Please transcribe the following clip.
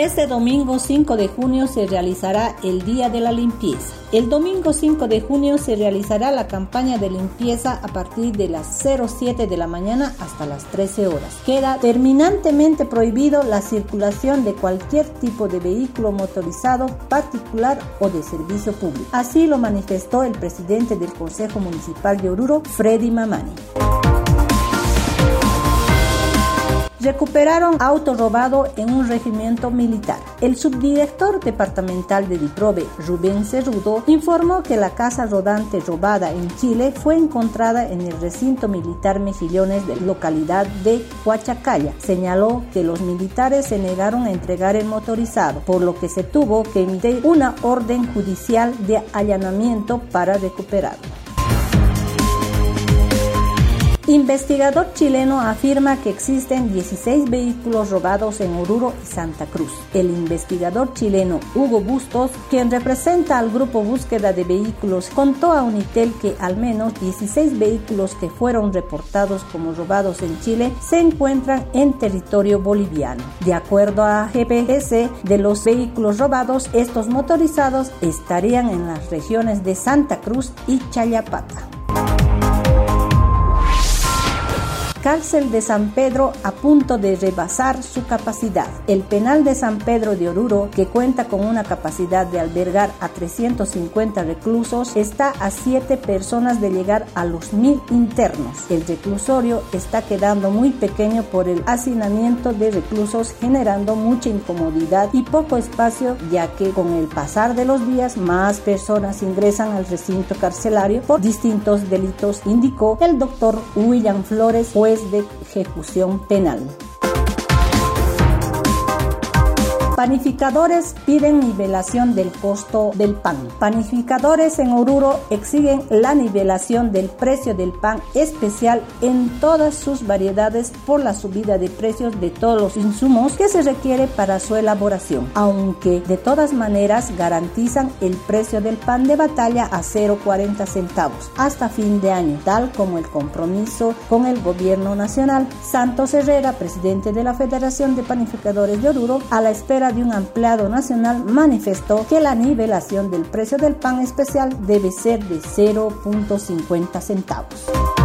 Este domingo 5 de junio se realizará el Día de la Limpieza. El domingo 5 de junio se realizará la campaña de limpieza a partir de las 07 de la mañana hasta las 13 horas. Queda terminantemente prohibido la circulación de cualquier tipo de vehículo motorizado particular o de servicio público. Así lo manifestó el presidente del Consejo Municipal de Oruro, Freddy Mamani. Recuperaron auto robado en un regimiento militar. El subdirector departamental de DIPROVE, Rubén Cerrudo, informó que la casa rodante robada en Chile fue encontrada en el recinto militar Mejillones de localidad de Huachacaya. Señaló que los militares se negaron a entregar el motorizado, por lo que se tuvo que emitir una orden judicial de allanamiento para recuperarlo. Investigador chileno afirma que existen 16 vehículos robados en Oruro y Santa Cruz. El investigador chileno Hugo Bustos, quien representa al grupo Búsqueda de Vehículos, contó a Unitel que al menos 16 vehículos que fueron reportados como robados en Chile se encuentran en territorio boliviano. De acuerdo a GPS, de los vehículos robados, estos motorizados estarían en las regiones de Santa Cruz y Chayapata. Cárcel de San Pedro a punto de rebasar su capacidad. El penal de San Pedro de Oruro, que cuenta con una capacidad de albergar a 350 reclusos, está a 7 personas de llegar a los mil internos. El reclusorio está quedando muy pequeño por el hacinamiento de reclusos, generando mucha incomodidad y poco espacio, ya que con el pasar de los días más personas ingresan al recinto carcelario por distintos delitos, indicó el doctor William Flores, de ejecución penal. Panificadores piden nivelación del costo del pan. Panificadores en Oruro exigen la nivelación del precio del pan especial en todas sus variedades por la subida de precios de todos los insumos que se requiere para su elaboración, aunque de todas maneras garantizan el precio del pan de batalla a 0,40 centavos hasta fin de año, tal como el compromiso con el gobierno nacional. Santos Herrera, presidente de la Federación de Panificadores de Oruro, a la espera de un empleado nacional manifestó que la nivelación del precio del pan especial debe ser de 0.50 centavos.